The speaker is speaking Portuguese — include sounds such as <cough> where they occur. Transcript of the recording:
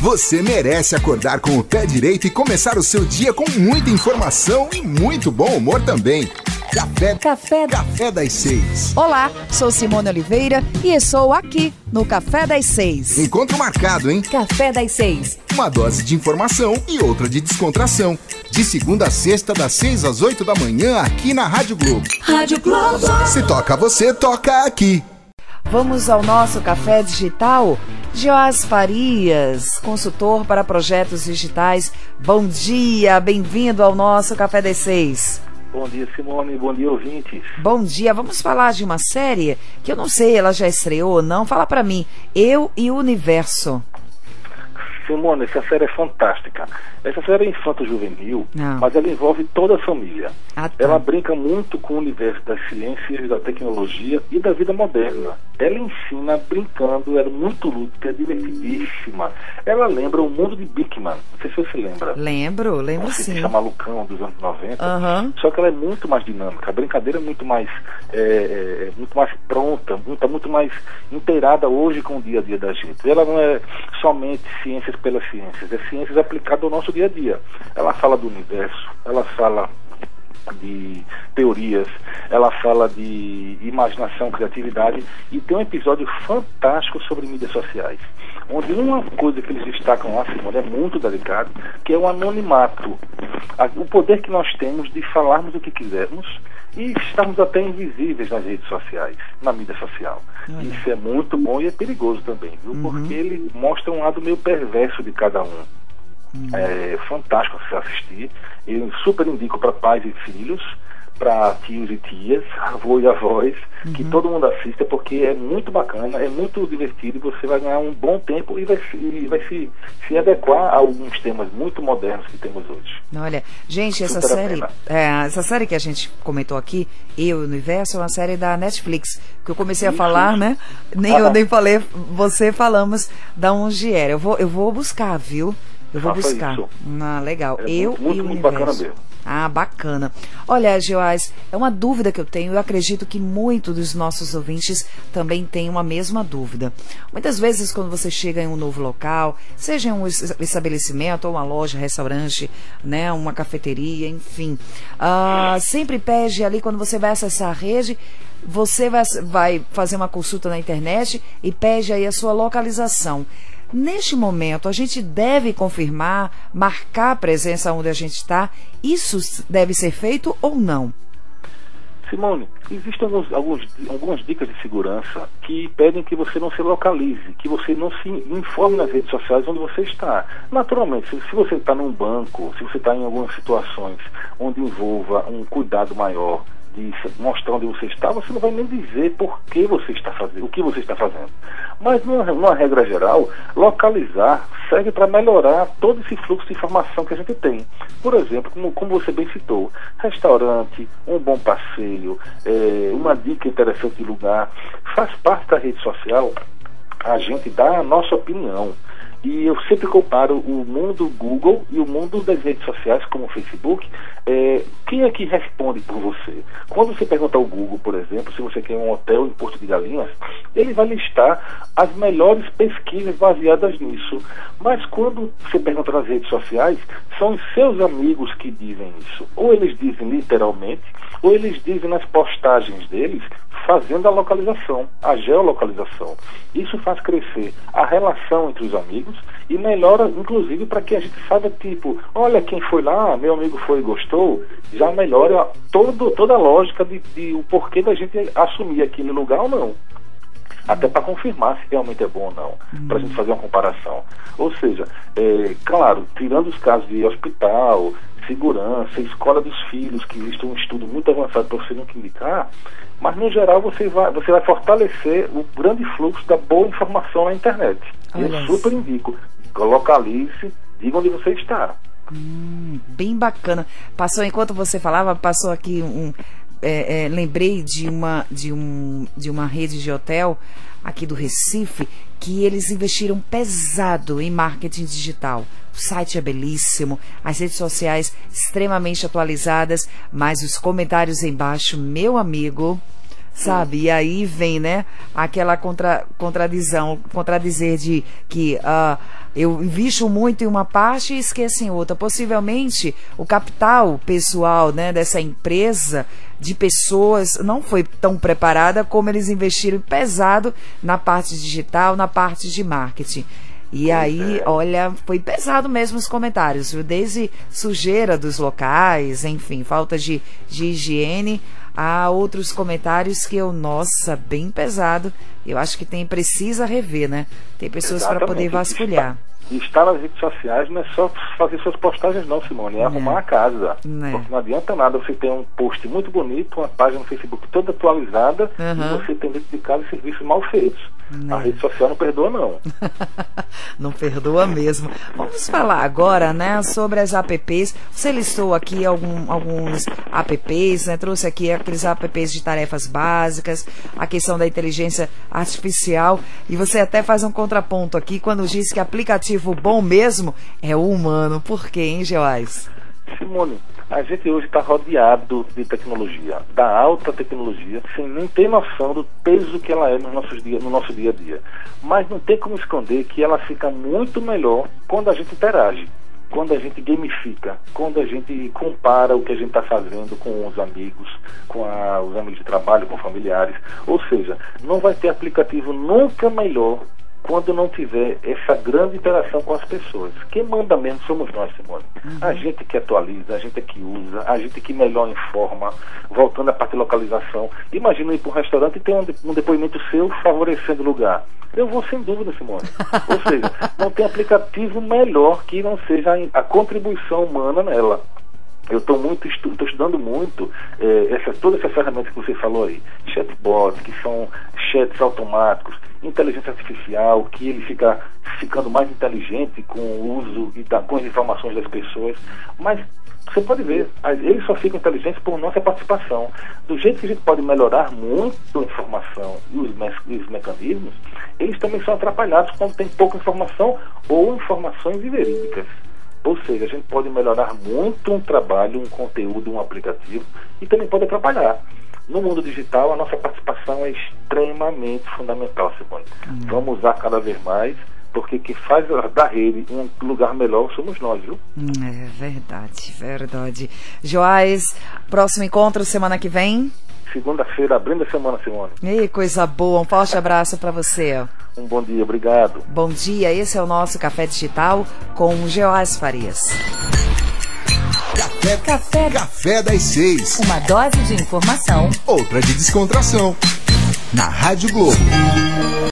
Você merece acordar com o pé direito e começar o seu dia com muita informação e muito bom humor também. Café, Café, Café das Seis. Olá, sou Simone Oliveira e estou aqui no Café das Seis. Encontro marcado, hein? Café das Seis. Uma dose de informação e outra de descontração. De segunda a sexta, das seis às oito da manhã, aqui na Rádio Globo. Rádio Globo. Se toca você, toca aqui. Vamos ao nosso café digital? Joás Farias, consultor para projetos digitais. Bom dia, bem-vindo ao nosso Café das Seis. Bom dia, Simone. Bom dia, ouvintes. Bom dia. Vamos falar de uma série que eu não sei, ela já estreou ou não. Fala para mim. Eu e o Universo. Simone, essa série é fantástica. Essa série é infanto-juvenil, mas ela envolve toda a família. Ah, tá. Ela brinca muito com o universo das ciências, da tecnologia e da vida moderna. Ela ensina brincando, ela é muito lúdica, é divertidíssima. Ela lembra o mundo de Bigman. Não sei se você lembra. Lembro, lembro sim. chama Lucão dos anos 90. Aham. Só que ela é muito mais dinâmica. A brincadeira é muito mais, é, é, muito mais pronta, muito, muito mais inteirada hoje com o dia a dia da gente. Ela não é somente ciências pelas ciências, é ciências aplicadas ao nosso dia a dia. Ela fala do universo, ela fala de teorias, ela fala de imaginação, criatividade e tem um episódio fantástico sobre mídias sociais, onde uma coisa que eles destacam lá, Simone, é muito delicado, que é o anonimato, o poder que nós temos de falarmos o que quisermos e estarmos até invisíveis nas redes sociais, na mídia social. Olha. Isso é muito bom e é perigoso também, viu? Porque ele mostra um lado meio perverso de cada um. É fantástico você assistir. Eu super indico para pais e filhos, para tios e tias, avô e avós, que todo mundo assista, porque é muito bacana, é muito divertido e você vai ganhar um bom tempo e vai, se- e vai se, se adequar a alguns temas muito modernos que temos hoje. Olha, gente, essa Super série, é, essa série que a gente comentou aqui, Eu e o Universo, é uma série da Netflix, que eu comecei a Isso, falar, né? Nem eu Ah. nem falei, você falamos da onde era. Eu vou, eu vou buscar, viu? Eu vou Faça buscar. isso. Ah, legal. É eu muito, muito, e o muito Universo. bacana mesmo. Ah, bacana. Olha, Geoás, é uma dúvida que eu tenho. Eu acredito que muitos dos nossos ouvintes também têm uma mesma dúvida. Muitas vezes, quando você chega em um novo local, seja um es- estabelecimento, ou uma loja, restaurante, né, uma cafeteria, enfim, ah, sempre pede ali, quando você vai acessar a rede, você vai, vai fazer uma consulta na internet e pede aí a sua localização. Neste momento, a gente deve confirmar, marcar a presença onde a gente está. Isso deve ser feito ou não? Simone, existem alguns, alguns, algumas dicas de segurança que pedem que você não se localize, que você não se informe nas redes sociais onde você está. Naturalmente, se, se você está num banco, se você está em algumas situações onde envolva um cuidado maior de mostrar onde você está, você não vai nem dizer por que você está fazendo, o que você está fazendo. Mas, numa, numa regra geral, localizar serve para melhorar todo esse fluxo de informação que a gente tem. Por exemplo, como, como você bem citou, restaurante, um bom passeio, eh, uma dica interessante de lugar, faz parte da rede social a gente dá a nossa opinião. E eu sempre comparo o mundo Google e o mundo das redes sociais, como o Facebook. É, quem é que responde por você? Quando você pergunta ao Google, por exemplo, se você quer um hotel em Porto de Galinhas, ele vai listar as melhores pesquisas baseadas nisso. Mas quando você pergunta nas redes sociais, são os seus amigos que dizem isso. Ou eles dizem literalmente, ou eles dizem nas postagens deles fazendo a localização, a geolocalização. Isso faz crescer a relação entre os amigos e melhora, inclusive, para que a gente saiba, tipo, olha quem foi lá, meu amigo foi e gostou, já melhora todo, toda a lógica de, de o porquê da gente assumir aquele lugar ou não. Até para confirmar se realmente é bom ou não, para a gente fazer uma comparação. Ou seja, é, claro, tirando os casos de hospital, segurança, escola dos filhos, que existe um estudo muito avançado para você nunca indicar, mas no geral você vai, você vai fortalecer o grande fluxo da boa informação na internet. Olha Eu super indico, localize, diga onde você está. Hum, bem bacana. Passou enquanto você falava, passou aqui um. é, é, lembrei de uma de um de uma rede de hotel aqui do Recife que eles investiram pesado em marketing digital. O site é belíssimo, as redes sociais extremamente atualizadas, mas os comentários embaixo, meu amigo, sabe? E aí vem, né, aquela contra, contradição, contradizer de que uh, eu invisto muito em uma parte e esqueço em outra. Possivelmente o capital pessoal, né, dessa empresa de pessoas não foi tão preparada como eles investiram pesado na parte digital, na parte de marketing. E pois aí, é. olha, foi pesado mesmo os comentários, viu? Desde sujeira dos locais, enfim, falta de, de higiene, há outros comentários que eu, nossa, bem pesado. Eu acho que tem precisa rever, né? Tem pessoas para poder vasculhar. E estar nas redes sociais não é só fazer suas postagens, não, Simone, é, é. arrumar a casa. É. Porque não adianta nada você ter um post muito bonito, uma página no Facebook toda atualizada, uhum. e você tem dentro de casa serviços mal feitos. A rede social não perdoa, não. <laughs> não perdoa mesmo. Vamos falar agora, né, sobre as apps. Você listou aqui algum, alguns apps, né? Trouxe aqui aqueles apps de tarefas básicas, a questão da inteligência artificial. E você até faz um contraponto aqui quando diz que aplicativo bom mesmo é o humano. Por quê, hein, Geoais? Simone, a gente hoje está rodeado de tecnologia, da alta tecnologia, sem nem ter noção do peso que ela é no, nossos dia, no nosso dia a dia. Mas não tem como esconder que ela fica muito melhor quando a gente interage, quando a gente gamifica, quando a gente compara o que a gente está fazendo com os amigos, com a, os amigos de trabalho, com familiares. Ou seja, não vai ter aplicativo nunca melhor quando não tiver essa grande interação com as pessoas. Quem manda mesmo somos nós, Simone. Uhum. A gente que atualiza, a gente que usa, a gente que melhor informa, voltando à parte de localização. Imagina ir para um restaurante e ter um, depoimento seu favorecendo o lugar. Eu vou sem dúvida, Simone. Ou seja, não tem aplicativo melhor que não seja a contribuição humana nela. Eu estou muito estu estudando muito eh, essa, todas essas ferramentas que você falou aí, chatbots, que são chats automáticos, inteligência artificial, que ele fica ficando mais inteligente com o uso e da, com as informações das pessoas. Mas você pode ver, eles só ficam inteligentes por nossa participação. Do jeito que a gente pode melhorar muito a informação e os, me os mecanismos, eles também são atrapalhados quando tem pouca informação ou informações verídicas. Ou seja, a gente pode melhorar muito um trabalho, um conteúdo, um aplicativo e também pode atrapalhar. No mundo digital, a nossa participação é extremamente fundamental, Simone. Hum. Vamos usar cada vez mais, porque quem faz da rede um lugar melhor somos nós, viu? Hum, é verdade, verdade. Joás, próximo encontro semana que vem? Segunda-feira, abrindo a semana, Simone. Ei, coisa boa. Um forte abraço para você. Um bom dia, obrigado. Bom dia, esse é o nosso Café Digital com Joás Farias. Café, café, café das seis. Uma dose de informação, outra de descontração. Na Rádio Globo.